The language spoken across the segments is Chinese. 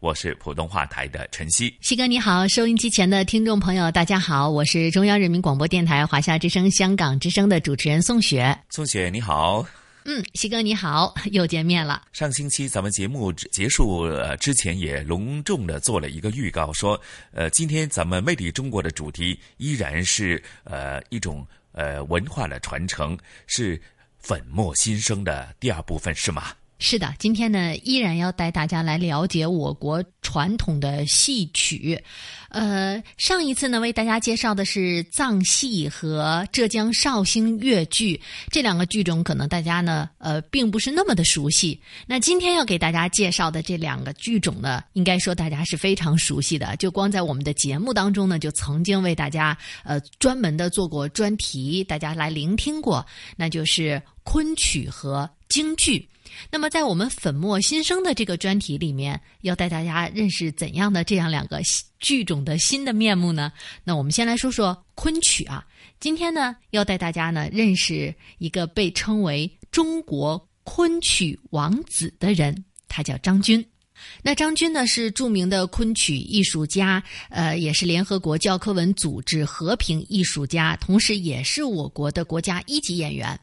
我是普通话台的陈曦，西哥你好，收音机前的听众朋友大家好，我是中央人民广播电台华夏之声、香港之声的主持人宋雪。宋雪你好，嗯，西哥你好，又见面了。上星期咱们节目结束呃之前也隆重的做了一个预告，说呃，今天咱们魅力中国的主题依然是呃一种呃文化的传承，是粉墨新生的第二部分，是吗？是的，今天呢，依然要带大家来了解我国传统的戏曲。呃，上一次呢，为大家介绍的是藏戏和浙江绍兴越剧这两个剧种，可能大家呢，呃，并不是那么的熟悉。那今天要给大家介绍的这两个剧种呢，应该说大家是非常熟悉的。就光在我们的节目当中呢，就曾经为大家呃专门的做过专题，大家来聆听过，那就是昆曲和京剧。那么，在我们粉墨新生的这个专题里面，要带大家认识怎样的这样两个剧种的新的面目呢？那我们先来说说昆曲啊。今天呢，要带大家呢认识一个被称为中国昆曲王子的人，他叫张军。那张军呢是著名的昆曲艺术家，呃，也是联合国教科文组织和平艺术家，同时也是我国的国家一级演员。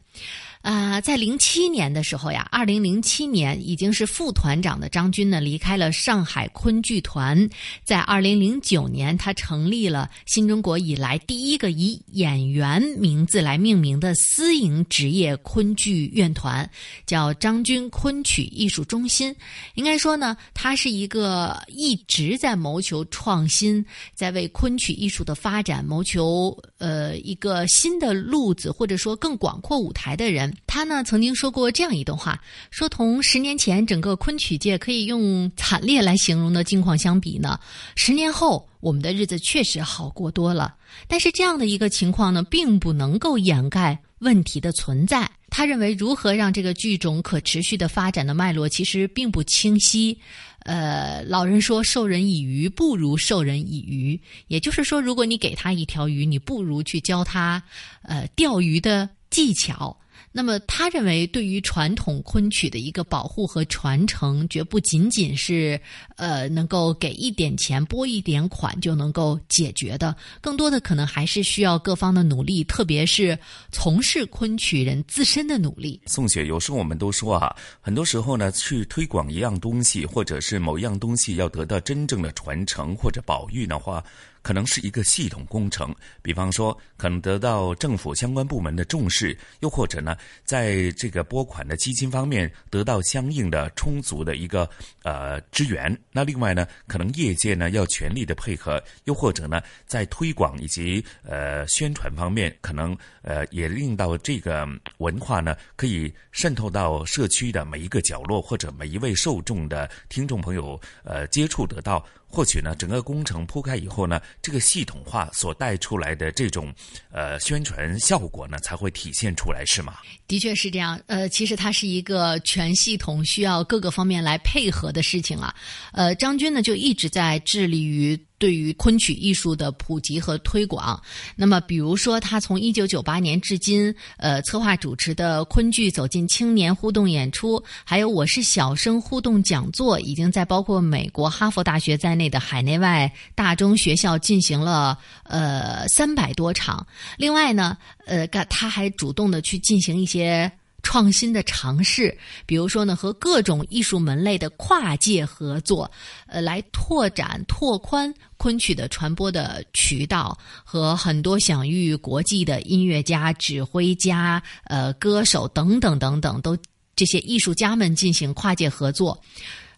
啊，在零七年的时候呀，二零零七年已经是副团长的张军呢，离开了上海昆剧团。在二零零九年，他成立了新中国以来第一个以演员名字来命名的私营职业昆剧院团，叫张军昆曲艺术中心。应该说呢，他是一个一直在谋求创新，在为昆曲艺术的发展谋求呃一个新的路子，或者说更广阔舞台的人。他呢曾经说过这样一段话，说同十年前整个昆曲界可以用惨烈来形容的境况相比呢，十年后我们的日子确实好过多了。但是这样的一个情况呢，并不能够掩盖问题的存在。他认为，如何让这个剧种可持续的发展的脉络其实并不清晰。呃，老人说“授人以鱼，不如授人以渔”，也就是说，如果你给他一条鱼，你不如去教他呃钓鱼的技巧。那么，他认为对于传统昆曲的一个保护和传承，绝不仅仅是呃能够给一点钱、拨一点款就能够解决的，更多的可能还是需要各方的努力，特别是从事昆曲人自身的努力。宋雪，有时候我们都说啊，很多时候呢，去推广一样东西，或者是某一样东西要得到真正的传承或者保育的话。可能是一个系统工程，比方说，可能得到政府相关部门的重视，又或者呢，在这个拨款的基金方面得到相应的充足的一个呃支援。那另外呢，可能业界呢要全力的配合，又或者呢，在推广以及呃宣传方面，可能呃也令到这个文化呢可以渗透到社区的每一个角落，或者每一位受众的听众朋友呃接触得到。或许呢，整个工程铺开以后呢，这个系统化所带出来的这种呃宣传效果呢，才会体现出来，是吗？的确是这样。呃，其实它是一个全系统需要各个方面来配合的事情啊。呃，张军呢就一直在致力于。对于昆曲艺术的普及和推广，那么比如说，他从一九九八年至今，呃，策划主持的昆剧走进青年互动演出，还有我是小生互动讲座，已经在包括美国哈佛大学在内的海内外大中学校进行了呃三百多场。另外呢，呃，他还主动的去进行一些。创新的尝试，比如说呢，和各种艺术门类的跨界合作，呃，来拓展、拓宽昆曲的传播的渠道，和很多享誉国际的音乐家、指挥家、呃，歌手等等等等，都这些艺术家们进行跨界合作。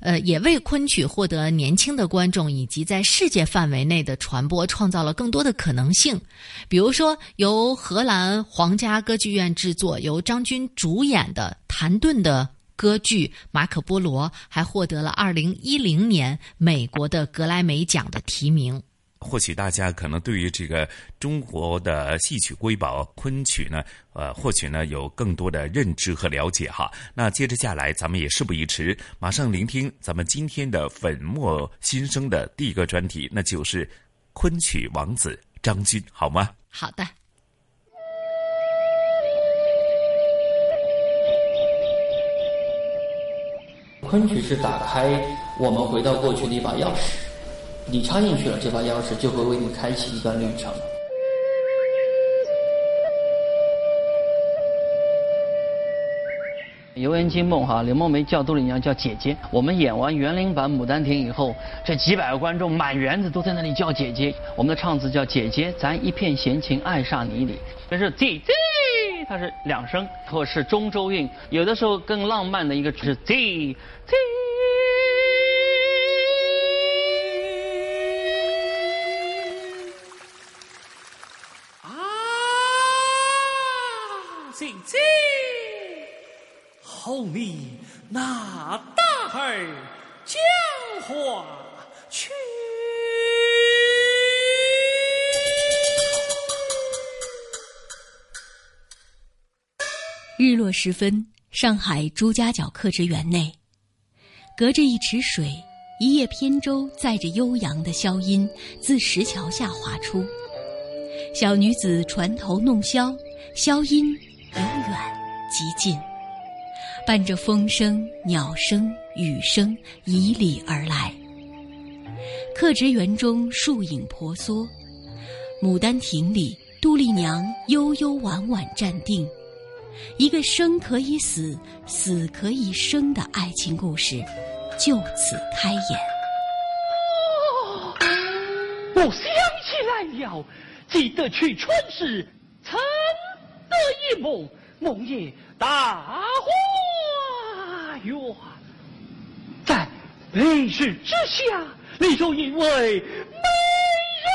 呃，也为昆曲获得年轻的观众以及在世界范围内的传播创造了更多的可能性。比如说，由荷兰皇家歌剧院制作、由张军主演的谭盾的歌剧《马可波罗》，还获得了二零一零年美国的格莱美奖的提名。或许大家可能对于这个中国的戏曲瑰宝昆曲呢，呃，或许呢有更多的认知和了解哈。那接着下来，咱们也事不宜迟，马上聆听咱们今天的粉墨新生的第一个专题，那就是昆曲王子张军，好吗？好的。昆曲是打开我们回到过去的一把钥匙。你插进去了，这把钥匙就会为你开启一段旅程。游园惊梦哈，柳梦梅叫杜丽娘叫姐姐。我们演完园林版《牡丹亭》以后，这几百个观众满园子都在那里叫姐姐。我们的唱词叫姐姐，咱一片闲情爱上你里。这是姐姐，它是两声，或是中州韵。有的时候更浪漫的一个是姐姐。你那大儿讲话去。日落时分，上海朱家角客职园内，隔着一池水，一叶扁舟载着悠扬的箫音自石桥下划出，小女子船头弄箫，箫音由远及近。伴着风声、鸟声、雨声，以礼而来。客职园中树影婆娑，牡丹亭里杜丽娘悠悠婉婉站定，一个生可以死，死可以生的爱情故事就此开演。我想起来了，记得去春时，曾得一梦，梦也大。愿在雷势之下，立出一位美人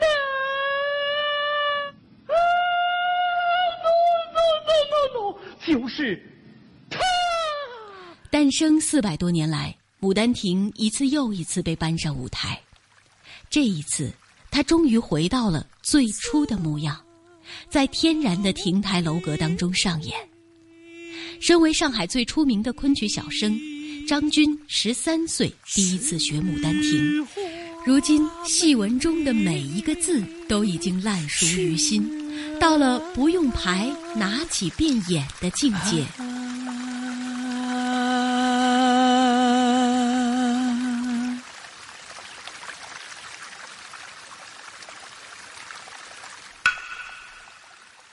呐！啊，no no no no no，就是他。诞生四百多年来，《牡丹亭》一次又一次被搬上舞台，这一次，他终于回到了最初的模样，在天然的亭台楼阁当中上演。身为上海最出名的昆曲小生，张军十三岁第一次学《牡丹亭》，如今戏文中的每一个字都已经烂熟于心，到了不用牌拿起便演的境界。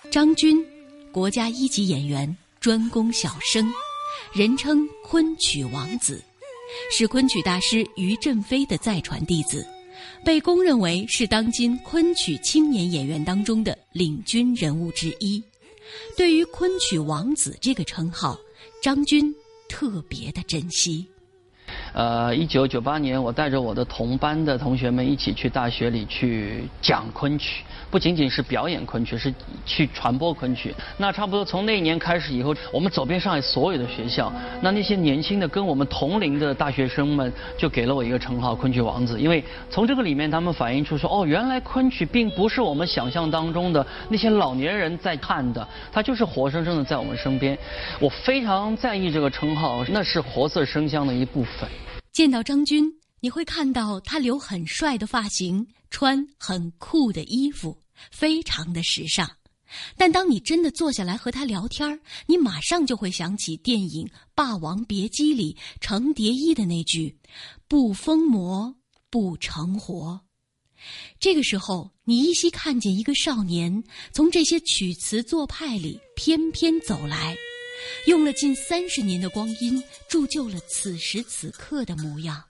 张军，国家一级演员。专攻小生，人称昆曲王子，是昆曲大师于振飞的再传弟子，被公认为是当今昆曲青年演员当中的领军人物之一。对于昆曲王子这个称号，张军特别的珍惜。呃，一九九八年，我带着我的同班的同学们一起去大学里去讲昆曲，不仅仅是表演昆曲，是去传播昆曲。那差不多从那一年开始以后，我们走遍上海所有的学校，那那些年轻的跟我们同龄的大学生们就给了我一个称号“昆曲王子”，因为从这个里面他们反映出说，哦，原来昆曲并不是我们想象当中的那些老年人在看的，它就是活生生的在我们身边。我非常在意这个称号，那是活色生香的一部分。见到张军，你会看到他留很帅的发型，穿很酷的衣服，非常的时尚。但当你真的坐下来和他聊天你马上就会想起电影《霸王别姬》里程蝶衣的那句：“不疯魔不成活。”这个时候，你依稀看见一个少年从这些曲词做派里翩翩走来，用了近三十年的光阴，铸就了此时此刻的模样。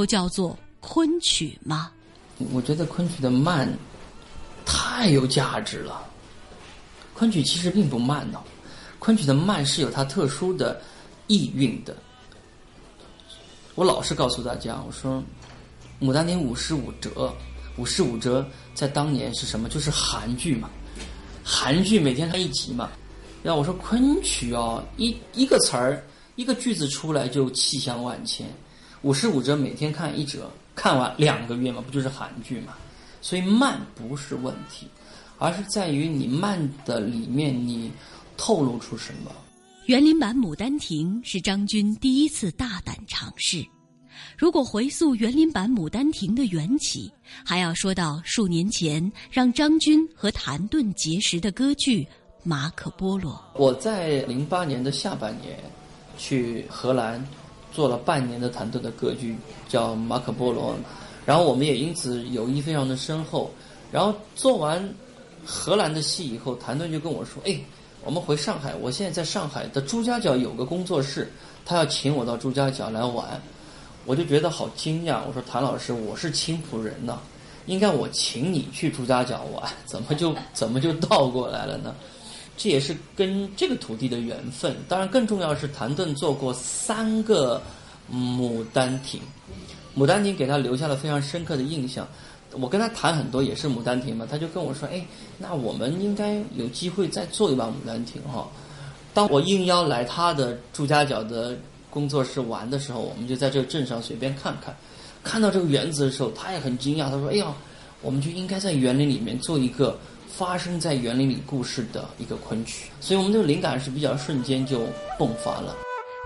够叫做昆曲吗？我觉得昆曲的慢太有价值了。昆曲其实并不慢呢，昆曲的慢是有它特殊的意蕴的。我老是告诉大家，我说《牡丹亭》五十五折，五十五折在当年是什么？就是韩剧嘛，韩剧每天看一集嘛。要我说昆曲哦，一一个词儿，一个句子出来就气象万千。五十五折每天看一折，看完两个月嘛，不就是韩剧嘛？所以慢不是问题，而是在于你慢的里面你透露出什么。园林版《牡丹亭》是张军第一次大胆尝试。如果回溯园林版《牡丹亭》的缘起，还要说到数年前让张军和谭盾结识的歌剧。马可波罗，我在零八年的下半年去荷兰做了半年的谭盾的歌剧，叫《马可波罗》，然后我们也因此友谊非常的深厚。然后做完荷兰的戏以后，谭盾就跟我说：“哎，我们回上海，我现在在上海的朱家角有个工作室，他要请我到朱家角来玩。”我就觉得好惊讶，我说：“谭老师，我是青浦人呢，应该我请你去朱家角玩，怎么就怎么就倒过来了呢？”这也是跟这个土地的缘分。当然，更重要是谭盾做过三个《牡丹亭》，《牡丹亭》给他留下了非常深刻的印象。我跟他谈很多，也是《牡丹亭》嘛，他就跟我说：“哎，那我们应该有机会再做一把《牡丹亭》哈。”当我应邀来他的朱家角的工作室玩的时候，我们就在这个镇上随便看看，看到这个园子的时候，他也很惊讶，他说：“哎呀，我们就应该在园林里面做一个。”发生在园林里故事的一个昆曲，所以我们这个灵感是比较瞬间就迸发了。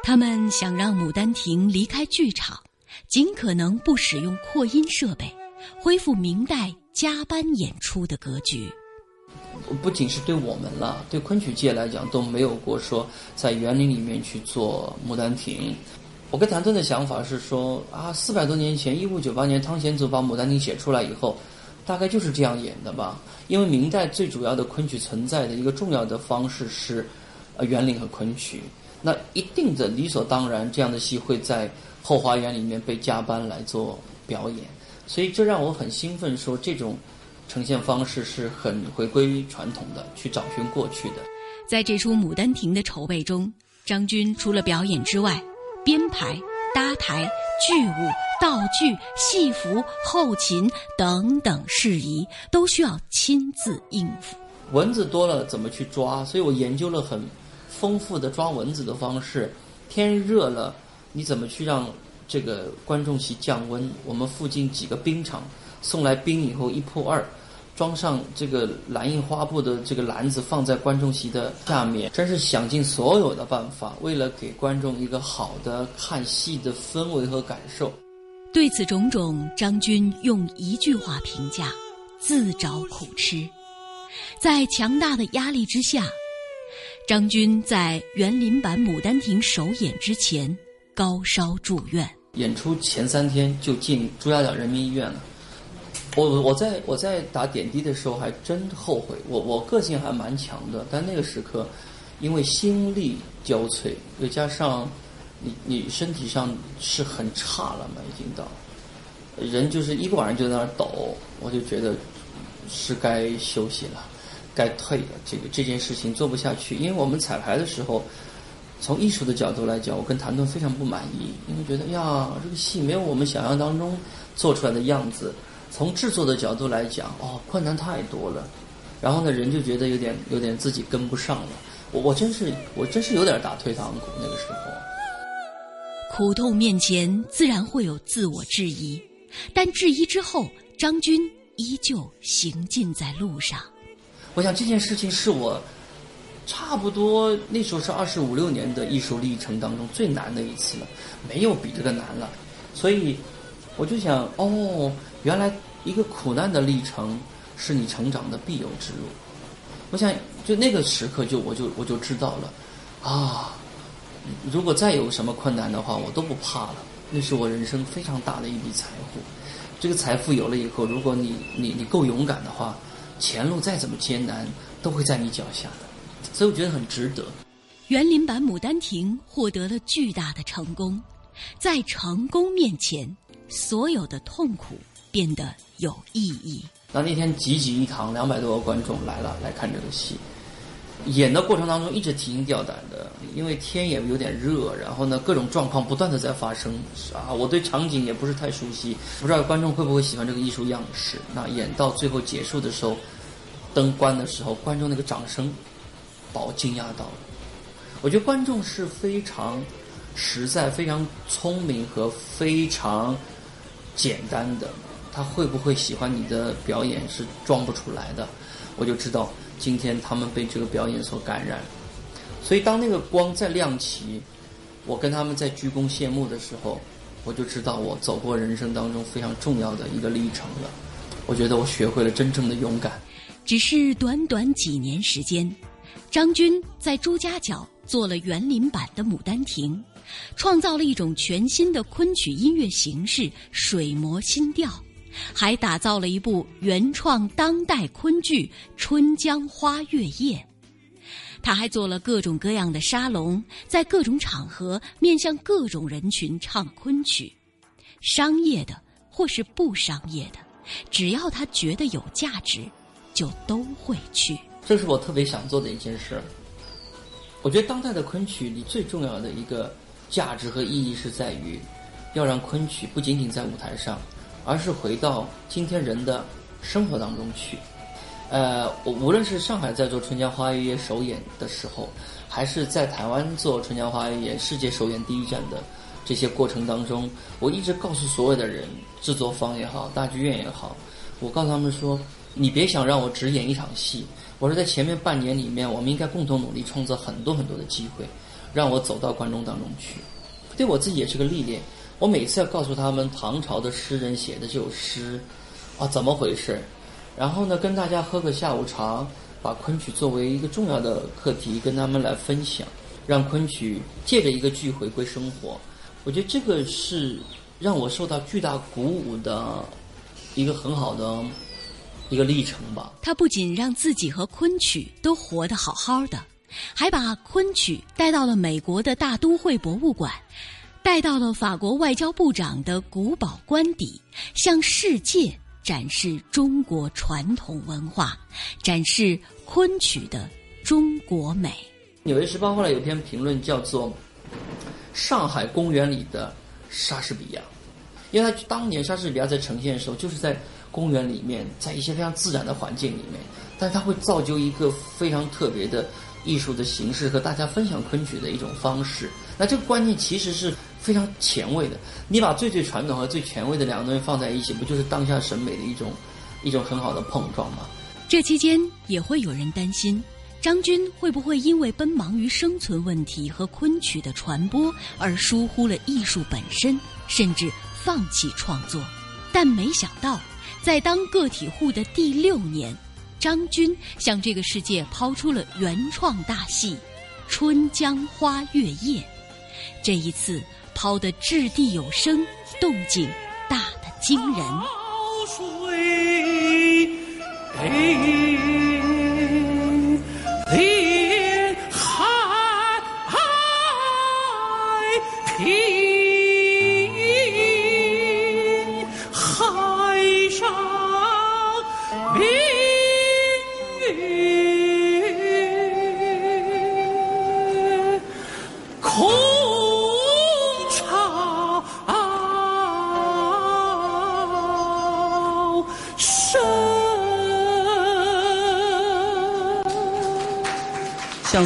他们想让《牡丹亭》离开剧场，尽可能不使用扩音设备，恢复明代加班演出的格局。不仅是对我们了，对昆曲界来讲都没有过说在园林里面去做《牡丹亭》。我跟谭盾的想法是说啊，四百多年前，一五九八年汤显祖把《牡丹亭》写出来以后。大概就是这样演的吧，因为明代最主要的昆曲存在的一个重要的方式是，呃，园林和昆曲。那一定的理所当然，这样的戏会在后花园里面被加班来做表演，所以这让我很兴奋，说这种呈现方式是很回归传统的，去找寻过去的。在这出《牡丹亭》的筹备中，张军除了表演之外，编排。搭台、剧务、道具、戏服、后勤等等事宜，都需要亲自应付。蚊子多了怎么去抓？所以我研究了很丰富的抓蚊子的方式。天热了，你怎么去让这个观众席降温？我们附近几个冰场送来冰以后，一破二。装上这个蓝印花布的这个篮子，放在观众席的下面，真是想尽所有的办法，为了给观众一个好的看戏的氛围和感受。对此种种，张军用一句话评价：自找苦吃。在强大的压力之下，张军在园林版《牡丹亭》首演之前高烧住院，演出前三天就进朱家角人民医院了。我我在我在打点滴的时候还真后悔，我我个性还蛮强的，但那个时刻，因为心力交瘁，又加上你你身体上是很差了嘛，已经到人就是一个晚上就在那儿抖，我就觉得是该休息了，该退了。这个这件事情做不下去，因为我们彩排的时候，从艺术的角度来讲，我跟谭盾非常不满意，因为觉得呀，这个戏没有我们想象当中做出来的样子。从制作的角度来讲，哦，困难太多了，然后呢，人就觉得有点有点自己跟不上了。我我真是我真是有点打退堂鼓那个时候。苦痛面前，自然会有自我质疑，但质疑之后，张军依旧行进在路上。我想这件事情是我差不多那时候是二十五六年的艺术历程当中最难的一次了，没有比这个难了。所以我就想，哦。原来一个苦难的历程是你成长的必由之路。我想，就那个时刻，就我就我就知道了，啊，如果再有什么困难的话，我都不怕了。那是我人生非常大的一笔财富。这个财富有了以后，如果你你你够勇敢的话，前路再怎么艰难，都会在你脚下的。所以我觉得很值得。园林版《牡丹亭》获得了巨大的成功，在成功面前，所有的痛苦。变得有意义。那那天济济一堂，两百多个观众来了来看这个戏。演的过程当中一直提心吊胆的，因为天也有点热，然后呢各种状况不断的在发生啊。我对场景也不是太熟悉，不知道观众会不会喜欢这个艺术样式。那演到最后结束的时候，灯关的时候，观众那个掌声把我惊讶到了。我觉得观众是非常实在、非常聪明和非常简单的。他会不会喜欢你的表演是装不出来的，我就知道今天他们被这个表演所感染。所以当那个光再亮起，我跟他们在鞠躬谢幕的时候，我就知道我走过人生当中非常重要的一个历程了。我觉得我学会了真正的勇敢。只是短短几年时间，张军在朱家角做了园林版的《牡丹亭》，创造了一种全新的昆曲音乐形式——水磨新调。还打造了一部原创当代昆剧《春江花月夜》，他还做了各种各样的沙龙，在各种场合面向各种人群唱昆曲，商业的或是不商业的，只要他觉得有价值，就都会去。这是我特别想做的一件事。我觉得当代的昆曲里最重要的一个价值和意义是在于，要让昆曲不仅仅在舞台上。而是回到今天人的生活当中去，呃，我无论是上海在做《春江花月夜》首演的时候，还是在台湾做《春江花月夜》世界首演第一站的这些过程当中，我一直告诉所有的人，制作方也好，大剧院也好，我告诉他们说，你别想让我只演一场戏，我说在前面半年里面，我们应该共同努力，创造很多很多的机会，让我走到观众当中去，对我自己也是个历练。我每次要告诉他们唐朝的诗人写的这首诗，啊，怎么回事？然后呢，跟大家喝个下午茶，把昆曲作为一个重要的课题跟他们来分享，让昆曲借着一个剧回归生活。我觉得这个是让我受到巨大鼓舞的一个很好的一个历程吧。他不仅让自己和昆曲都活得好好的，还把昆曲带到了美国的大都会博物馆。带到了法国外交部长的古堡官邸，向世界展示中国传统文化，展示昆曲的中国美。《纽约时报》后来有篇评论叫做《上海公园里的莎士比亚》，因为他当年莎士比亚在呈现的时候，就是在公园里面，在一些非常自然的环境里面，但是他会造就一个非常特别的艺术的形式和大家分享昆曲的一种方式。那这个观念其实是。非常前卫的，你把最最传统和最前卫的两个东西放在一起，不就是当下审美的一种一种很好的碰撞吗？这期间也会有人担心，张军会不会因为奔忙于生存问题和昆曲的传播而疏忽了艺术本身，甚至放弃创作？但没想到，在当个体户的第六年，张军向这个世界抛出了原创大戏《春江花月夜》，这一次。抛得掷地有声，动静大得惊人。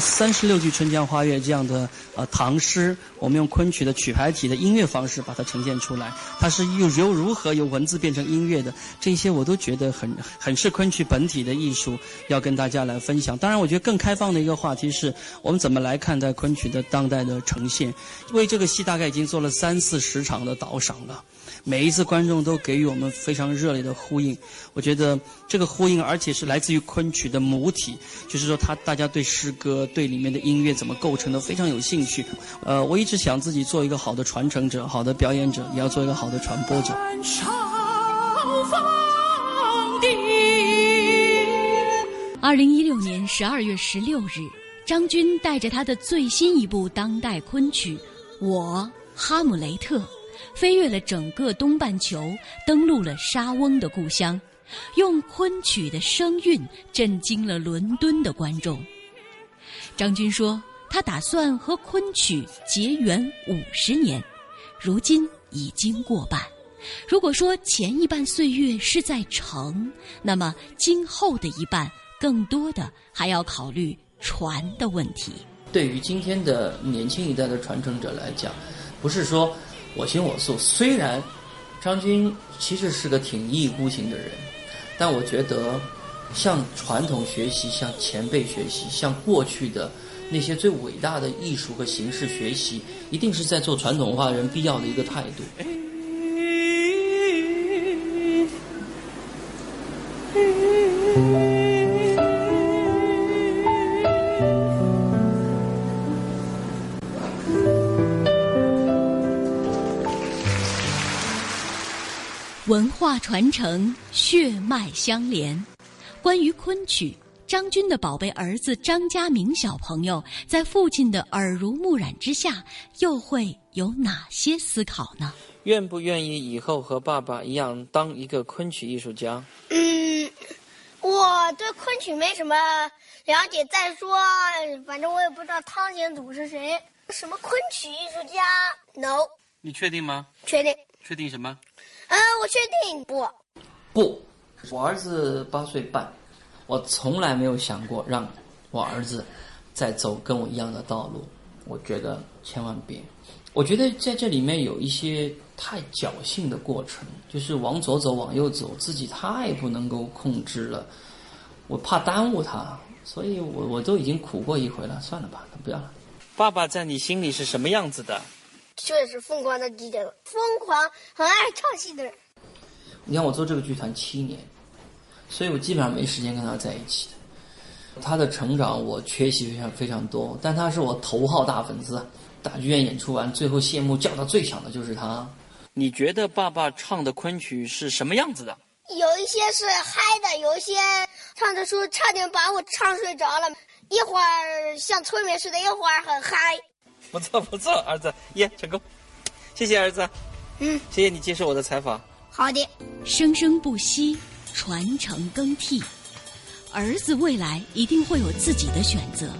三十六句《春江花月》这样的呃唐诗，我们用昆曲的曲牌体的音乐方式把它呈现出来，它是又由如何由文字变成音乐的，这些我都觉得很 很是昆曲本体的艺术，要跟大家来分享。当然，我觉得更开放的一个话题是我们怎么来看待昆曲的当代的呈现。为这个戏大概已经做了三四十场的导赏了。每一次观众都给予我们非常热烈的呼应，我觉得这个呼应，而且是来自于昆曲的母体，就是说他大家对诗歌、对里面的音乐怎么构成的非常有兴趣。呃，我一直想自己做一个好的传承者、好的表演者，也要做一个好的传播者。二零一六年十二月十六日，张军带着他的最新一部当代昆曲《我哈姆雷特》。飞越了整个东半球，登陆了沙翁的故乡，用昆曲的声韵震惊了伦敦的观众。张军说：“他打算和昆曲结缘五十年，如今已经过半。如果说前一半岁月是在城，那么今后的一半，更多的还要考虑传的问题。对于今天的年轻一代的传承者来讲，不是说。”我行我素，虽然张军其实是个挺一意孤行的人，但我觉得向传统学习、向前辈学习、向过去的那些最伟大的艺术和形式学习，一定是在做传统文化人必要的一个态度。传承，血脉相连。关于昆曲，张军的宝贝儿子张家明小朋友，在父亲的耳濡目染之下，又会有哪些思考呢？愿不愿意以后和爸爸一样当一个昆曲艺术家？嗯，我对昆曲没什么了解。再说，反正我也不知道汤显祖是谁。什么昆曲艺术家？No。你确定吗？确定。确定什么？呃，我确定不，不，我儿子八岁半，我从来没有想过让我儿子再走跟我一样的道路。我觉得千万别。我觉得在这里面有一些太侥幸的过程，就是往左走，往右走，自己太不能够控制了。我怕耽误他，所以我我都已经苦过一回了，算了吧，不要了。爸爸在你心里是什么样子的？就是疯狂的记者，疯狂很爱唱戏的人。你看我做这个剧团七年，所以我基本上没时间跟他在一起的。他的成长我缺席非常非常多，但他是我头号大粉丝。大剧院演出完，最后谢幕叫的最响的就是他。你觉得爸爸唱的昆曲是什么样子的？有一些是嗨的，有一些唱的时候差点把我唱睡着了，一会儿像催眠似的，一会儿很嗨。不错不错，儿子耶成功，谢谢儿子，嗯，谢谢你接受我的采访。好的，生生不息，传承更替，儿子未来一定会有自己的选择，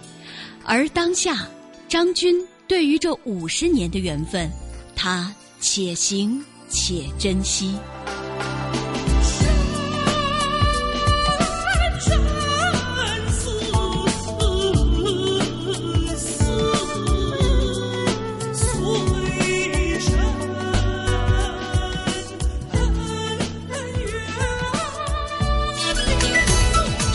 而当下，张军对于这五十年的缘分，他且行且珍惜。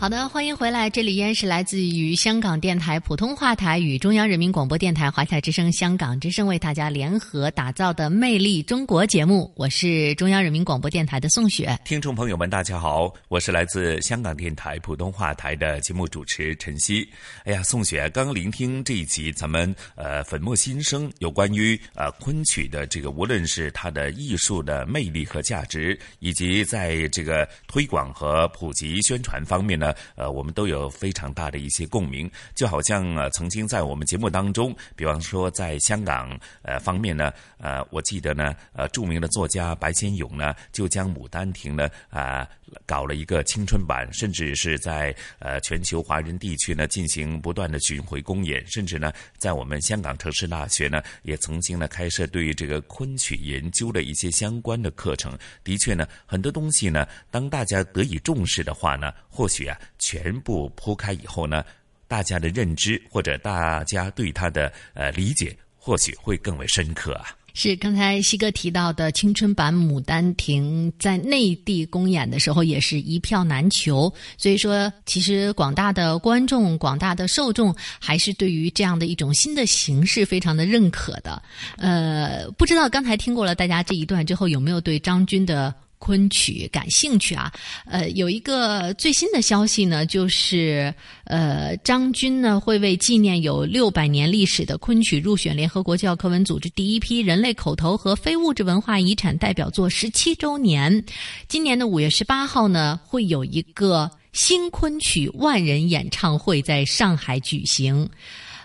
好的，欢迎回来。这里依然是来自于香港电台普通话台与中央人民广播电台华夏之声、香港之声为大家联合打造的《魅力中国》节目。我是中央人民广播电台的宋雪。听众朋友们，大家好，我是来自香港电台普通话台的节目主持陈曦。哎呀，宋雪，刚刚聆听这一集，咱们呃粉墨新生，有关于呃昆曲的这个，无论是它的艺术的魅力和价值，以及在这个推广和普及宣传方面呢。呃，我们都有非常大的一些共鸣。就好像呃，曾经在我们节目当中，比方说在香港呃方面呢，呃，我记得呢，呃，著名的作家白先勇呢，就将《牡丹亭》呢啊搞了一个青春版，甚至是在呃全球华人地区呢进行不断的巡回公演，甚至呢，在我们香港城市大学呢，也曾经呢开设对于这个昆曲研究的一些相关的课程。的确呢，很多东西呢，当大家得以重视的话呢，或许啊，全部铺开以后呢，大家的认知或者大家对他的呃理解，或许会更为深刻啊。是刚才西哥提到的青春版《牡丹亭》在内地公演的时候，也是一票难求。所以说，其实广大的观众、广大的受众，还是对于这样的一种新的形式非常的认可的。呃，不知道刚才听过了大家这一段之后，有没有对张军的？昆曲感兴趣啊？呃，有一个最新的消息呢，就是呃，张军呢会为纪念有六百年历史的昆曲入选联合国教科文组织第一批人类口头和非物质文化遗产代表作十七周年，今年的五月十八号呢，会有一个新昆曲万人演唱会在上海举行。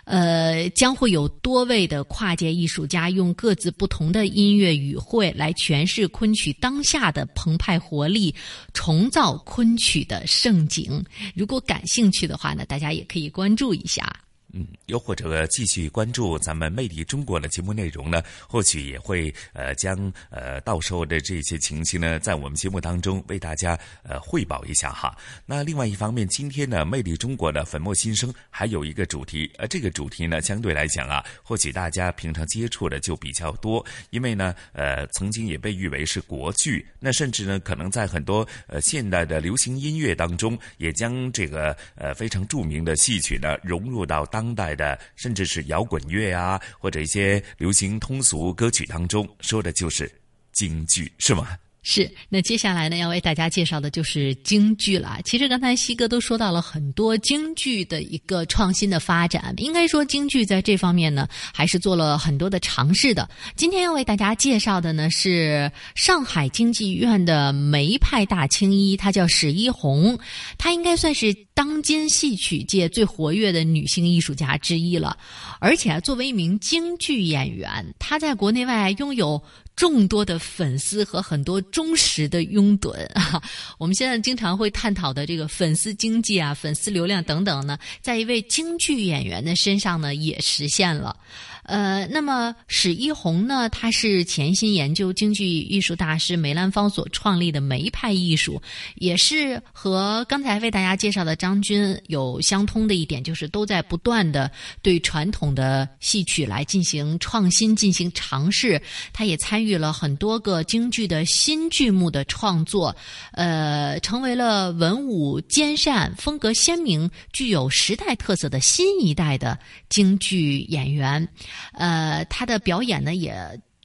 呃，将会有多位的跨界艺术家用各自不同的音乐语汇来诠释昆曲当下的澎湃活力，重造昆曲的盛景。如果感兴趣的话呢，大家也可以关注一下。嗯，又或者继续关注咱们《魅力中国》的节目内容呢？或许也会呃将呃到时候的这些情形呢，在我们节目当中为大家呃汇报一下哈。那另外一方面，今天呢，《魅力中国》的粉墨新生还有一个主题，呃，这个主题呢，相对来讲啊，或许大家平常接触的就比较多，因为呢，呃，曾经也被誉为是国剧，那甚至呢，可能在很多呃现代的流行音乐当中，也将这个呃非常著名的戏曲呢融入到当。当代的，甚至是摇滚乐啊，或者一些流行通俗歌曲当中，说的就是京剧，是吗？是，那接下来呢，要为大家介绍的就是京剧了。其实刚才西哥都说到了很多京剧的一个创新的发展，应该说京剧在这方面呢，还是做了很多的尝试的。今天要为大家介绍的呢，是上海京剧院的梅派大青衣，她叫史一红，她应该算是当今戏曲界最活跃的女性艺术家之一了。而且作为一名京剧演员，她在国内外拥有。众多的粉丝和很多忠实的拥趸啊，我们现在经常会探讨的这个粉丝经济啊、粉丝流量等等呢，在一位京剧演员的身上呢，也实现了。呃，那么史一红呢？他是潜心研究京剧艺术大师梅兰芳所创立的梅派艺术，也是和刚才为大家介绍的张军有相通的一点，就是都在不断的对传统的戏曲来进行创新、进行尝试。他也参与了很多个京剧的新剧目的创作，呃，成为了文武兼善、风格鲜明、具有时代特色的新一代的京剧演员。呃，他的表演呢也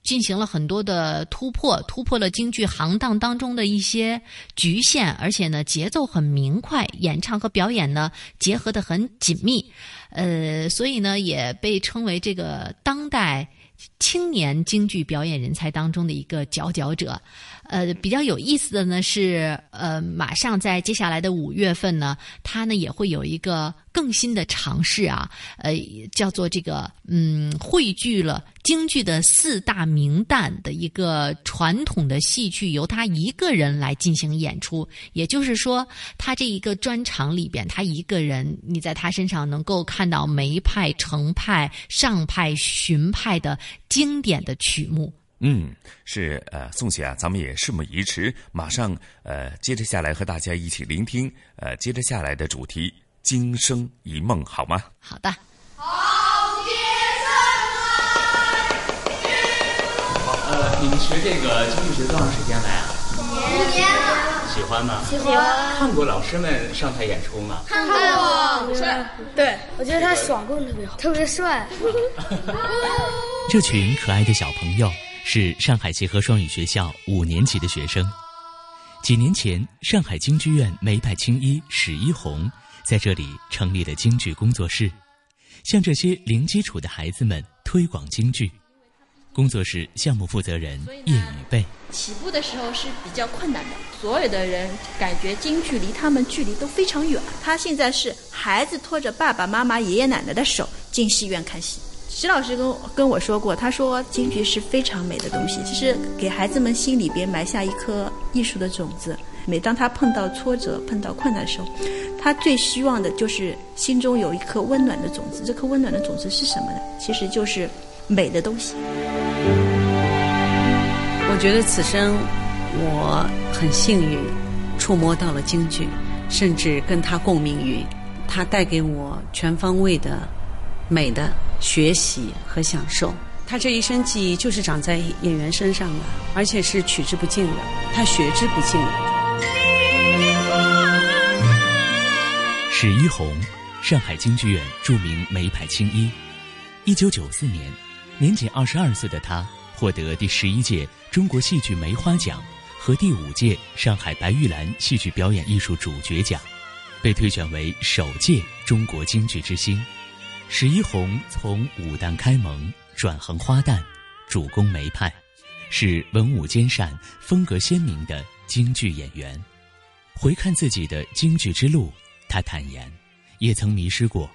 进行了很多的突破，突破了京剧行当当中的一些局限，而且呢节奏很明快，演唱和表演呢结合的很紧密，呃，所以呢也被称为这个当代青年京剧表演人才当中的一个佼佼者。呃，比较有意思的呢是，呃，马上在接下来的五月份呢，他呢也会有一个更新的尝试啊，呃，叫做这个嗯，汇聚了京剧的四大名旦的一个传统的戏剧，由他一个人来进行演出。也就是说，他这一个专场里边，他一个人，你在他身上能够看到梅派、程派、上派、荀派的经典的曲目。嗯，是呃，宋姐啊，咱们也事不宜迟，马上呃，接着下来和大家一起聆听呃，接着下来的主题《今生一梦》，好吗？好的。好，接上来。呃，你们学这个京剧学多长时间来啊？五年了。喜欢吗？喜欢。看过老师们上台演出吗？看过。帅。对，我觉得他爽棍特别好，特别帅。这群可爱的小朋友。是上海协和双语学校五年级的学生。几年前，上海京剧院梅派青衣史一红在这里成立了京剧工作室，向这些零基础的孩子们推广京剧。工作室项目负责人叶雨贝。起步的时候是比较困难的，所有的人感觉京剧离他们距离都非常远。他现在是孩子拖着爸爸妈妈、爷爷奶奶的手进戏院看戏。徐老师跟跟我说过，他说京剧是非常美的东西，其实给孩子们心里边埋下一颗艺术的种子。每当他碰到挫折、碰到困难的时候，他最希望的就是心中有一颗温暖的种子。这颗温暖的种子是什么呢？其实就是美的东西。我觉得此生我很幸运，触摸到了京剧，甚至跟他共鸣于他带给我全方位的美的学习和享受。他这一身技艺就是长在演员身上的，而且是取之不尽的，他学之不尽的。史一红，上海京剧院著名梅派青衣。一九九四年，年仅二十二岁的他获得第十一届中国戏剧梅花奖和第五届上海白玉兰戏剧表演艺术主角奖，被推选为首届中国京剧之星。史一红从武旦开蒙转行花旦，主攻梅派，是文武兼善、风格鲜明的京剧演员。回看自己的京剧之路。他坦言，也曾迷失过，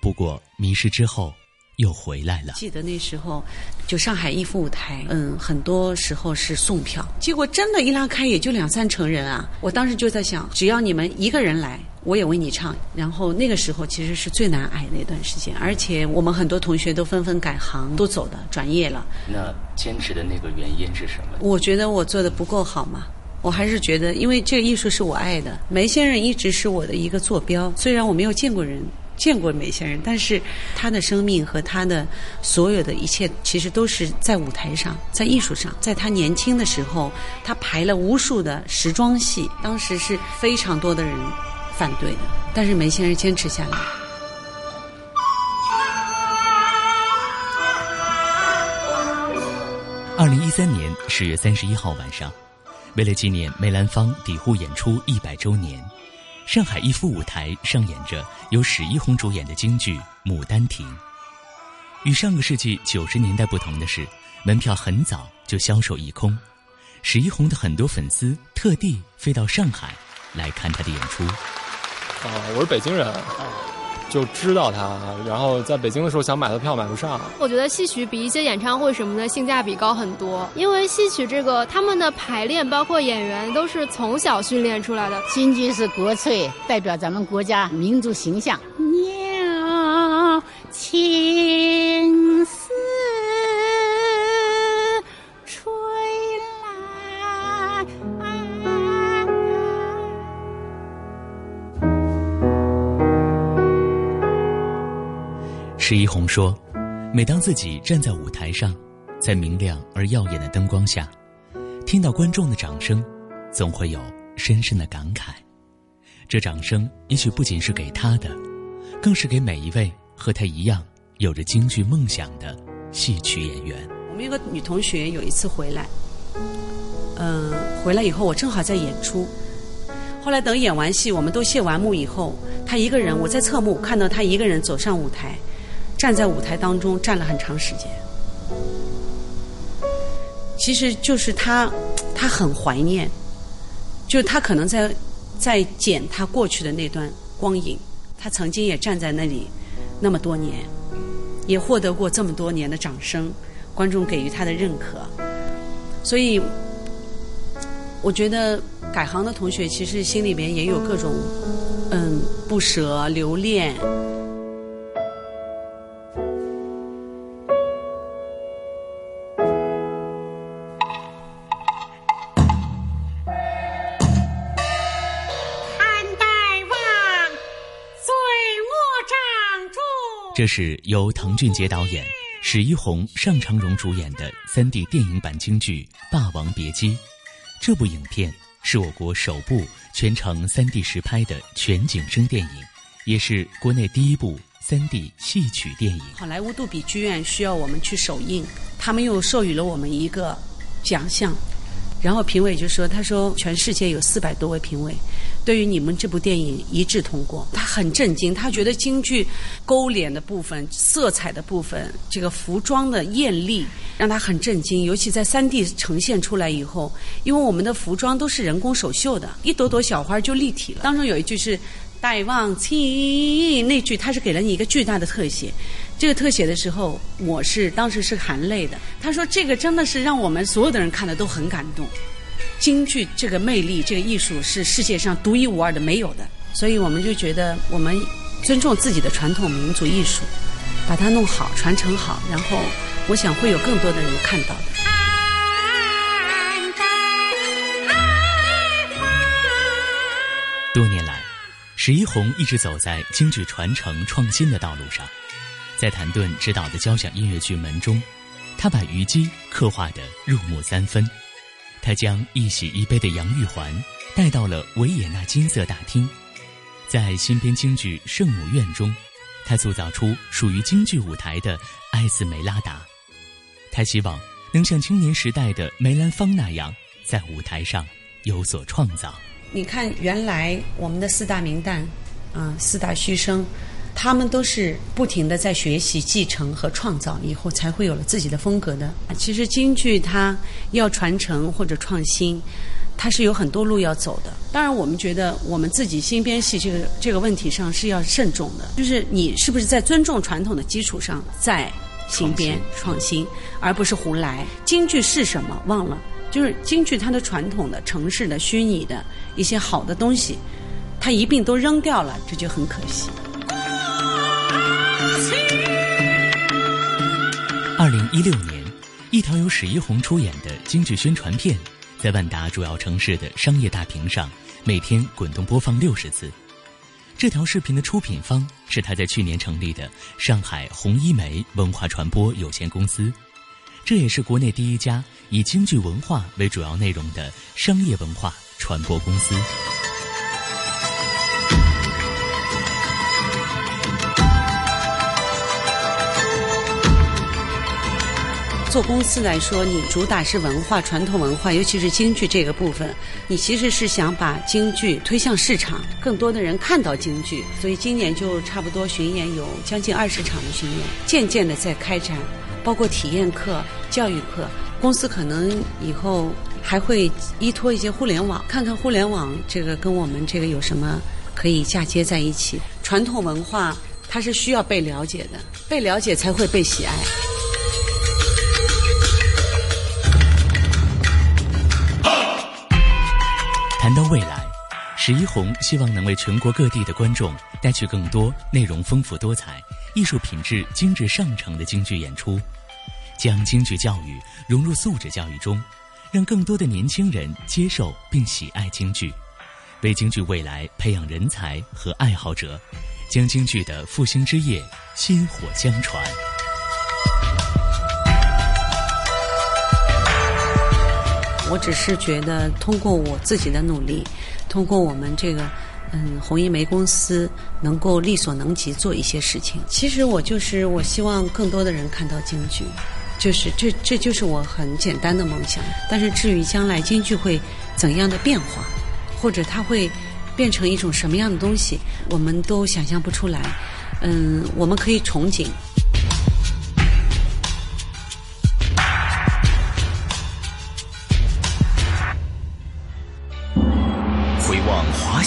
不过迷失之后又回来了。记得那时候，就上海艺术舞台，嗯，很多时候是送票，结果真的，一拉开也就两三成人啊。我当时就在想，只要你们一个人来，我也为你唱。然后那个时候其实是最难挨那段时间，而且我们很多同学都纷纷改行，都走的转业了。那坚持的那个原因是什么？我觉得我做的不够好嘛。我还是觉得，因为这个艺术是我爱的，梅先生一直是我的一个坐标。虽然我没有见过人，见过梅先生，但是他的生命和他的所有的一切，其实都是在舞台上，在艺术上。在他年轻的时候，他排了无数的时装戏，当时是非常多的人反对的，但是梅先生坚持下来。二零一三年十月三十一号晚上。为了纪念梅兰芳抵沪演出一百周年，上海逸夫舞台上演着由史一红主演的京剧《牡丹亭》。与上个世纪九十年代不同的是，门票很早就销售一空。史一红的很多粉丝特地飞到上海来看他的演出。啊，我是北京人。就知道他，然后在北京的时候想买的票买不上。我觉得戏曲比一些演唱会什么的性价比高很多，因为戏曲这个他们的排练包括演员都是从小训练出来的。京剧是国粹，代表咱们国家民族形象。鸟情石一红说：“每当自己站在舞台上，在明亮而耀眼的灯光下，听到观众的掌声，总会有深深的感慨。这掌声也许不仅是给他的，更是给每一位和他一样有着京剧梦想的戏曲演员。”我们有个女同学有一次回来，嗯，回来以后我正好在演出，后来等演完戏，我们都谢完幕以后，她一个人，我在侧幕看到她一个人走上舞台。站在舞台当中站了很长时间，其实就是他，他很怀念，就是他可能在在剪他过去的那段光影，他曾经也站在那里那么多年，也获得过这么多年的掌声，观众给予他的认可，所以我觉得改行的同学其实心里面也有各种嗯不舍留恋。这是由滕俊杰导演、史一红、尚长荣主演的三 D 电影版京剧《霸王别姬》。这部影片是我国首部全程三 D 实拍的全景声电影，也是国内第一部三 D 戏曲电影。好莱坞杜比剧院需要我们去首映，他们又授予了我们一个奖项，然后评委就说：“他说全世界有四百多位评委，对于你们这部电影一致通过。”他很震惊，他觉得京剧勾脸的部分、色彩的部分、这个服装的艳丽让他很震惊。尤其在三 D 呈现出来以后，因为我们的服装都是人工手绣的，一朵朵小花就立体了。当中有一句是“戴望清”，那句他是给了你一个巨大的特写。这个特写的时候，我是当时是含泪的。他说：“这个真的是让我们所有的人看的都很感动。京剧这个魅力，这个艺术是世界上独一无二的，没有的。所以我们就觉得，我们尊重自己的传统民族艺术，把它弄好、传承好，然后我想会有更多的人看到的。”多年来，史一红一直走在京剧传承创新的道路上。在谭盾执导的交响音乐剧《门》中，他把虞姬刻画得入木三分。他将一喜一悲的杨玉环带到了维也纳金色大厅。在新编京剧《圣母院》中，他塑造出属于京剧舞台的艾斯梅拉达。他希望能像青年时代的梅兰芳那样，在舞台上有所创造。你看，原来我们的四大名旦，啊，四大须生。他们都是不停的在学习、继承和创造，以后才会有了自己的风格的。其实京剧它要传承或者创新，它是有很多路要走的。当然，我们觉得我们自己新编戏这个这个问题上是要慎重的，就是你是不是在尊重传统的基础上再新编创新，而不是胡来。京剧是什么？忘了，就是京剧它的传统的、城市的、虚拟的一些好的东西，它一并都扔掉了，这就很可惜。二零一六年，一条由史一红出演的京剧宣传片，在万达主要城市的商业大屏上每天滚动播放六十次。这条视频的出品方是他在去年成立的上海红一梅文化传播有限公司，这也是国内第一家以京剧文化为主要内容的商业文化传播公司。做公司来说，你主打是文化、传统文化，尤其是京剧这个部分，你其实是想把京剧推向市场，更多的人看到京剧。所以今年就差不多巡演有将近二十场的巡演，渐渐的在开展，包括体验课、教育课。公司可能以后还会依托一些互联网，看看互联网这个跟我们这个有什么可以嫁接在一起。传统文化它是需要被了解的，被了解才会被喜爱。谈到未来，史一红希望能为全国各地的观众带去更多内容丰富多彩、艺术品质精致上乘的京剧演出，将京剧教育融入素质教育中，让更多的年轻人接受并喜爱京剧，为京剧未来培养人才和爱好者，将京剧的复兴之业薪火相传。我只是觉得，通过我自己的努力，通过我们这个嗯红一梅公司，能够力所能及做一些事情。其实我就是我希望更多的人看到京剧，就是这这就是我很简单的梦想。但是至于将来京剧会怎样的变化，或者它会变成一种什么样的东西，我们都想象不出来。嗯，我们可以憧憬。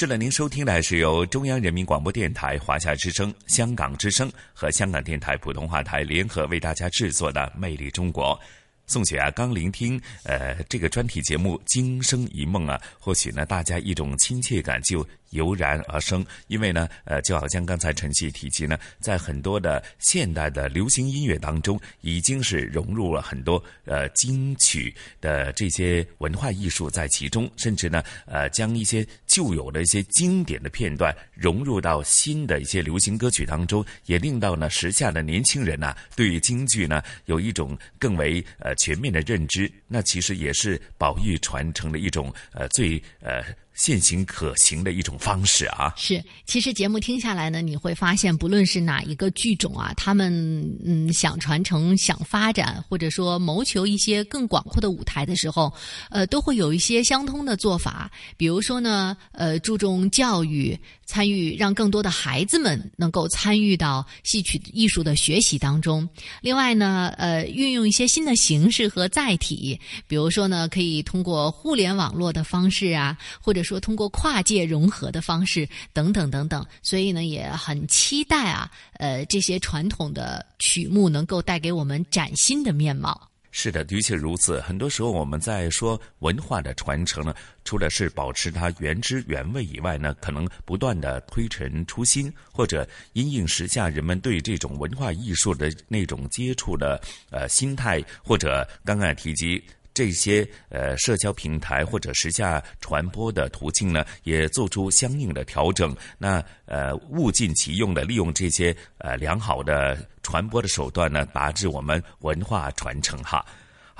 是的，您收听的是由中央人民广播电台、华夏之声、香港之声和香港电台普通话台联合为大家制作的《魅力中国》。宋雪啊，刚聆听呃这个专题节目《今生一梦》啊，或许呢大家一种亲切感就油然而生，因为呢呃就好像刚才陈曦提及呢，在很多的现代的流行音乐当中，已经是融入了很多呃金曲的这些文化艺术在其中，甚至呢呃将一些旧有的一些经典的片段融入到新的一些流行歌曲当中，也令到呢时下的年轻人呐对于京剧呢有一种更为呃。全面的认知，那其实也是保育传承的一种呃最呃现行可行的一种方式啊。是，其实节目听下来呢，你会发现，不论是哪一个剧种啊，他们嗯想传承、想发展，或者说谋求一些更广阔的舞台的时候，呃，都会有一些相通的做法。比如说呢，呃，注重教育。参与让更多的孩子们能够参与到戏曲艺术的学习当中。另外呢，呃，运用一些新的形式和载体，比如说呢，可以通过互联网络的方式啊，或者说通过跨界融合的方式等等等等。所以呢，也很期待啊，呃，这些传统的曲目能够带给我们崭新的面貌。是的，的确如此。很多时候我们在说文化的传承呢，除了是保持它原汁原味以外呢，可能不断的推陈出新，或者因应时下人们对这种文化艺术的那种接触的呃心态，或者刚刚提及。这些呃社交平台或者时下传播的途径呢，也做出相应的调整。那呃物尽其用的利用这些呃良好的传播的手段呢，达至我们文化传承哈。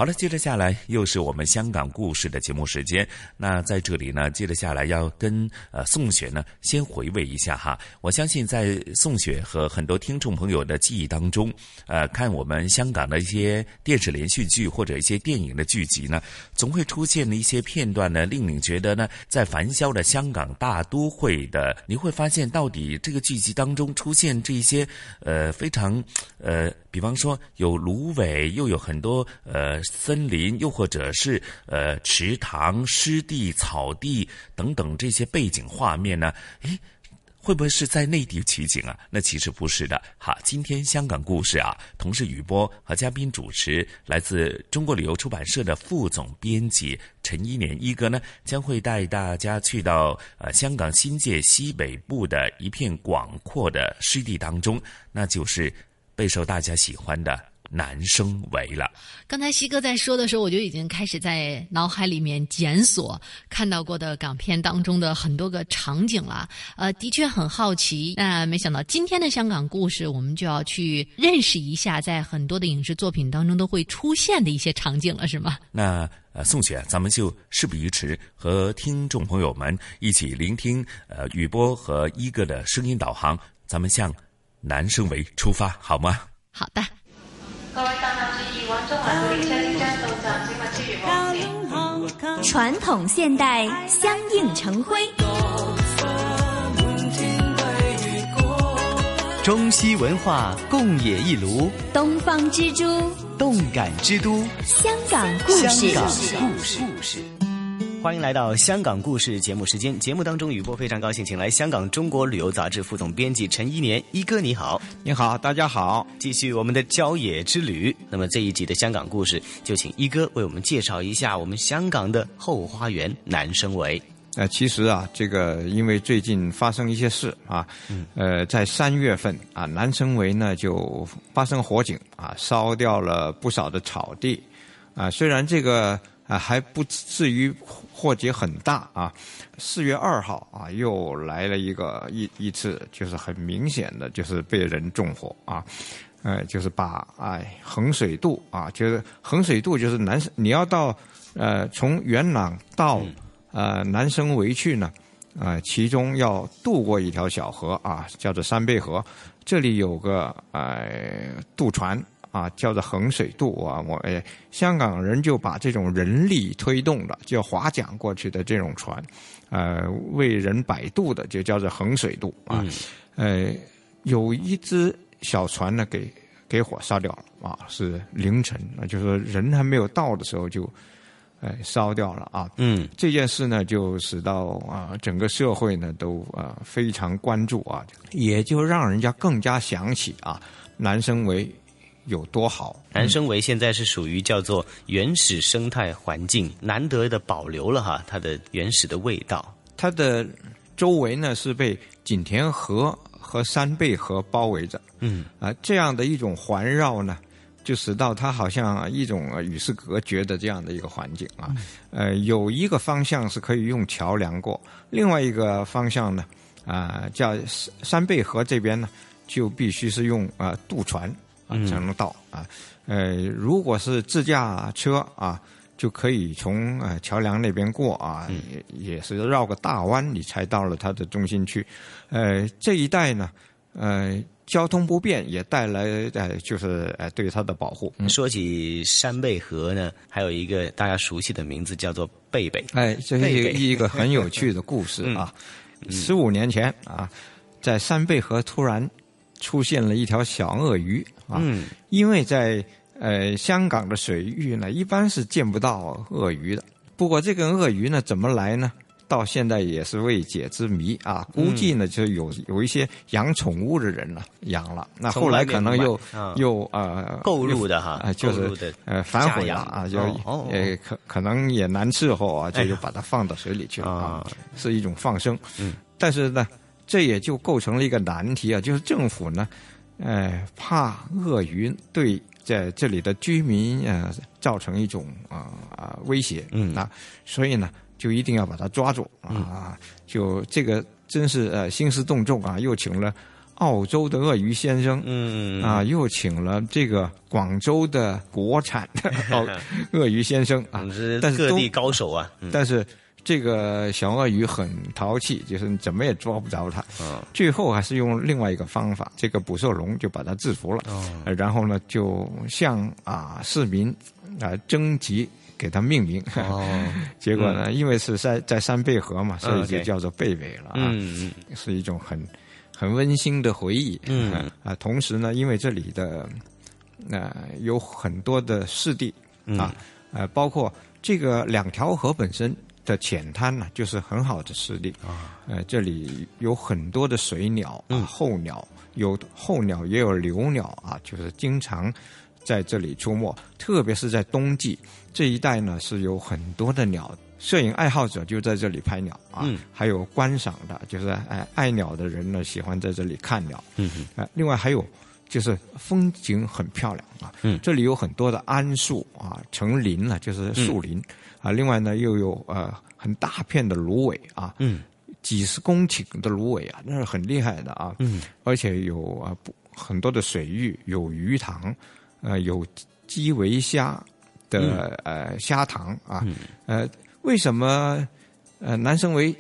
好了，接着下来又是我们香港故事的节目时间。那在这里呢，接着下来要跟呃宋雪呢先回味一下哈。我相信在宋雪和很多听众朋友的记忆当中，呃，看我们香港的一些电视连续剧或者一些电影的剧集呢，总会出现的一些片段呢，令你觉得呢，在繁嚣的香港大都会的，你会发现到底这个剧集当中出现这些呃非常呃。比方说有芦苇，又有很多呃森林，又或者是呃池塘、湿地、草地等等这些背景画面呢？诶，会不会是在内地取景啊？那其实不是的。哈，今天香港故事啊，同事雨波和嘉宾主持，来自中国旅游出版社的副总编辑陈一年一哥呢，将会带大家去到呃香港新界西北部的一片广阔的湿地当中，那就是。备受大家喜欢的男生围了。刚才西哥在说的时候，我就已经开始在脑海里面检索看到过的港片当中的很多个场景了。呃，的确很好奇。那没想到今天的香港故事，我们就要去认识一下，在很多的影视作品当中都会出现的一些场景了，是吗？那呃，宋雪，咱们就事不宜迟，和听众朋友们一起聆听呃雨波和一哥的声音导航，咱们向。男生为出发，好吗？好的。传统现代相映成辉，中西文化共冶一炉，东方之珠，动感之都，香港故事。香港故事。欢迎来到香港故事节目时间。节目当中，雨波非常高兴，请来香港中国旅游杂志副总编辑陈一年一哥，你好，你好，大家好，继续我们的郊野之旅。那么这一集的香港故事，就请一哥为我们介绍一下我们香港的后花园南生围。呃，其实啊，这个因为最近发生一些事啊，呃，在三月份啊，南生围呢就发生火警啊，烧掉了不少的草地啊。虽然这个啊还不至于。祸结很大啊！四月二号啊，又来了一个一一次，就是很明显的，就是被人纵火啊，呃，就是把哎衡水渡啊，就是衡水渡，就是南你要到呃从元朗到呃南生围去呢，啊，其中要渡过一条小河啊，叫做三贝河，这里有个哎渡船。啊，叫做衡水渡啊，我诶，香港人就把这种人力推动的，叫划桨过去的这种船，呃，为人摆渡的，就叫做衡水渡啊。呃，有一只小船呢，给给火烧掉了啊，是凌晨，就是说人还没有到的时候就哎烧掉了啊。嗯，这件事呢，就使到啊整个社会呢都啊非常关注啊，也就让人家更加想起啊男生围有多好。南生围现在是属于叫做原始生态环境，难得的保留了哈它的原始的味道。它的周围呢是被景田河和山贝河包围着，嗯啊，这样的一种环绕呢，就使到它好像一种呃与世隔绝的这样的一个环境啊。呃，有一个方向是可以用桥梁过，另外一个方向呢，啊、叫山山贝河这边呢，就必须是用啊、渡船啊嗯才能到啊。呃，如果是自驾车啊。就可以从呃桥梁那边过啊，也也是绕个大弯，你才到了它的中心区。呃，这一带呢，呃，交通不便也带来呃就是呃对它的保护。说起山贝河呢，还有一个大家熟悉的名字叫做贝贝。哎，这是一个很有趣的故事 啊。十五年前啊，在山贝河突然出现了一条小鳄鱼啊，嗯因为在呃香港的水域呢，一般是见不到鳄鱼的。不过这个鳄鱼呢，怎么来呢？到现在也是未解之谜啊！估计呢，就有有一些养宠物的人呢养了，那后来可能又又呃购入的哈啊，就是呃反悔了啊，就哦哦呃可可能也难伺候啊，就又把它放到水里去了啊，是一种放生。嗯，但是呢，这也就构成了一个难题啊，就是政府呢，呃，怕鳄鱼对在这里的居民呃造成一种啊啊、威胁，嗯啊，所以呢，就一定要把它抓住啊，就这个真是呃兴师动众啊，又请了。澳洲的鳄鱼先生，嗯啊，又请了这个广州的国产的鳄 鳄鱼先生啊，但是地高手啊。嗯但是这个小鳄鱼很淘气，就是你怎么也抓不着它。嗯最后还是用另外一个方法，这个捕兽笼就把它制服了。然后呢，就向啊市民啊征集给它命名。哦 结果呢，因为是在在山贝河嘛，所以就叫做贝贝了啊。嗯是一种很很温馨的回忆。嗯 啊，同时呢，因为这里的呃有很多的湿地嗯啊，呃，包括这个两条河本身的浅滩呢，就是很好的湿地啊。呃，这里有很多的水鸟候鸟，有候鸟也有留鸟啊，就是经常。在这里出没，特别是在冬季这一带呢，是有很多的鸟，摄影爱好者就在这里拍鸟啊，嗯还有观赏的，就是爱爱鸟的人呢，喜欢在这里看鸟。嗯嗯呃，另外还有就是风景很漂亮啊，嗯这里有很多的桉树啊，成林了，就是树林、啊。另外呢，又有呃很大片的芦苇啊，嗯，几十公顷的芦苇啊，那是很厉害的啊。嗯，而且有啊不很多的水域，有鱼塘，呃，有基围虾的、呃虾塘啊。呃，为什么呃南生围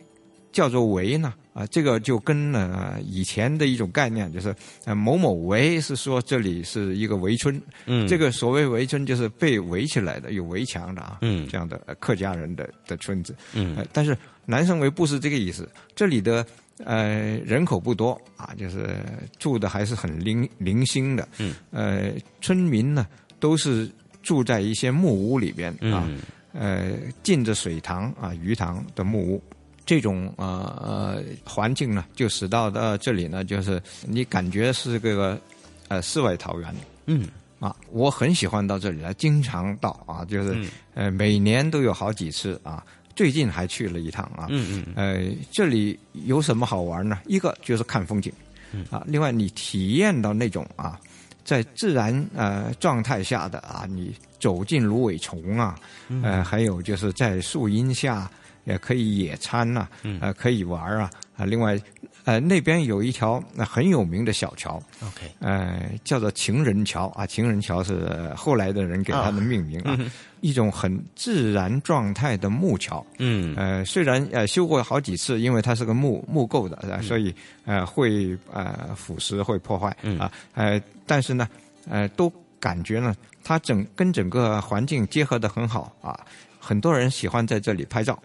叫做围呢？啊，这个就跟呢以前的一种概念，就是呃某某围是说这里是一个围村，嗯。这个所谓围村就是被围起来的，有围墙的啊，嗯。这样的、呃客家人的的村子，嗯。呃，但是南生围不是这个意思，这里的呃人口不多啊，就是住的还是很零零星的，嗯，呃，村民呢都是住在一些木屋里边啊，嗯。呃，近着水塘啊、鱼塘的木屋。这种呃呃环境呢，就使到到这里呢，就是你感觉是这个呃世外桃源。嗯啊，我很喜欢到这里来，经常到啊，就是、嗯呃每年都有好几次啊。最近还去了一趟啊。嗯嗯呃，这里有什么好玩呢？一个就是看风景，嗯啊，另外你体验到那种啊，在自然呃状态下的啊，你走进芦苇丛啊，嗯呃，还有就是在树荫下也可以野餐呐、嗯呃，可以玩啊啊。另外，呃，那边有一条呃很有名的小桥，，OK，呃，叫做情人桥啊。情人桥是呃后来的人给它的命名啊，嗯一种很自然状态的木桥。嗯呃，虽然呃修过好几次，因为它是个木木构的，呃所以呃会呃腐蚀会破坏嗯啊呃，但是呢呃都感觉呢，它整跟整个环境结合的很好啊，很多人喜欢在这里拍照。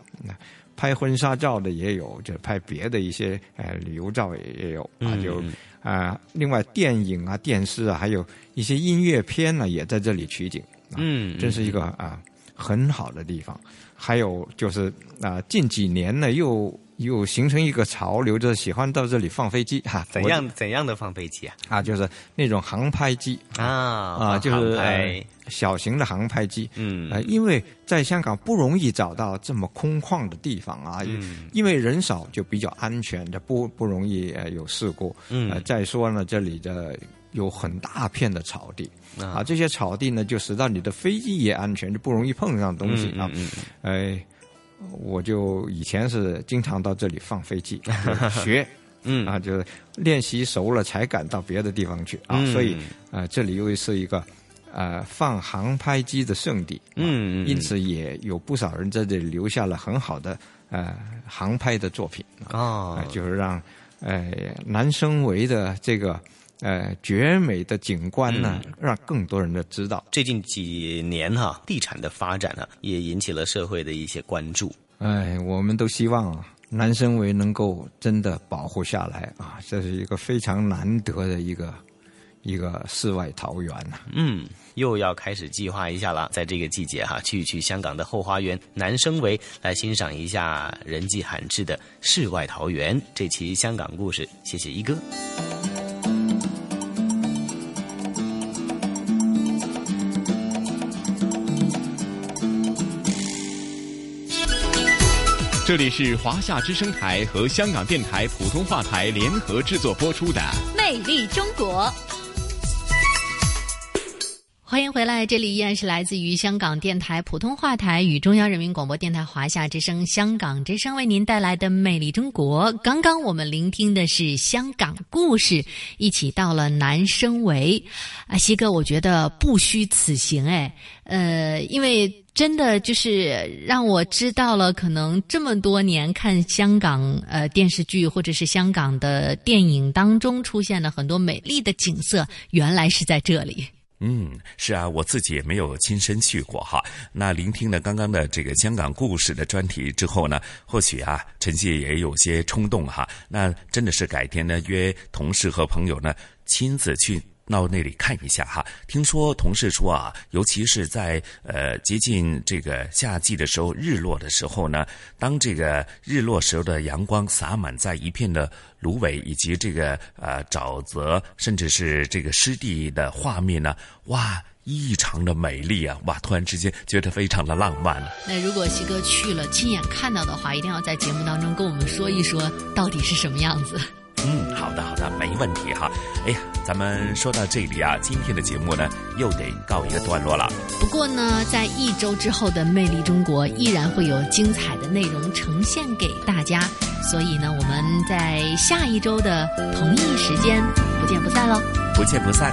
拍婚纱照的也有，就拍别的一些呃旅游照也也有啊，嗯就嗯啊、另外电影啊、电视啊，还有一些音乐片呢，也在这里取景。啊嗯这是一个啊很好的地方。还有就是啊、近几年呢又又形成一个潮流，就是喜欢到这里放飞机哈。怎样怎样的放飞机啊？啊，就是那种航拍机啊啊，就是小型的航拍机。嗯呃，因为在香港不容易找到这么空旷的地方啊，嗯因为人少就比较安全的，不不容易呃有事故。嗯呃，再说呢，这里的有很大片的草地啊啊，这些草地呢就使到你的飞机也安全，就不容易碰上东西啊。嗯哎，我就以前是经常到这里放飞机 学。嗯。啊，就是练习熟了才敢到别的地方去啊，嗯。所以呃，这里又是一个呃放航拍机的圣地，啊嗯嗯因此也有不少人在这里留下了很好的呃航拍的作品哦。呃就是让呃南生围的这个呃绝美的景观呢，嗯让更多人的知道。最近几年哈、地产的发展呢，也引起了社会的一些关注。哎，我们都希望啊，南生围能够真的保护下来啊，这是一个非常难得的一个一个世外桃源呐、嗯，又要开始计划一下了，在这个季节哈，去一去香港的后花园南生围，来欣赏一下人迹罕至的世外桃源。这期香港故事，谢谢一哥。这里是华夏之声台和香港电台普通话台联合制作播出的《魅力中国》。欢迎回来，这里依然是来自于香港电台普通话台与中央人民广播电台华夏之声、香港之声为您带来的《魅力中国》。刚刚我们聆听的是香港故事，一起到了南生围。啊，西哥，我觉得不虚此行，哎，呃，因为真的就是让我知道了，可能这么多年看香港呃电视剧或者是香港的电影当中出现了很多美丽的景色，原来是在这里。嗯，是啊，我自己也没有亲身去过哈。那聆听了刚刚的这个香港故事的专题之后呢，或许啊，陈曦也有些冲动哈。那真的是改天呢，约同事和朋友呢，亲自去。到那里看一下哈，听说同事说啊，尤其是在呃接近这个夏季的时候，日落的时候呢，当这个日落时候的阳光洒满在一片的芦苇以及这个呃沼泽，甚至是这个湿地的画面呢，哇，异常的美丽啊！哇，突然之间觉得非常的浪漫。那如果西哥去了，亲眼看到的话，一定要在节目当中跟我们说一说，到底是什么样子。嗯，好的好的，没问题哈。哎呀，咱们说到这里啊，今天的节目呢又得告一个段落了。不过呢，在一周之后的《魅力中国》依然会有精彩的内容呈现给大家，所以呢，我们在下一周的同一时间不见不散喽！不见不散。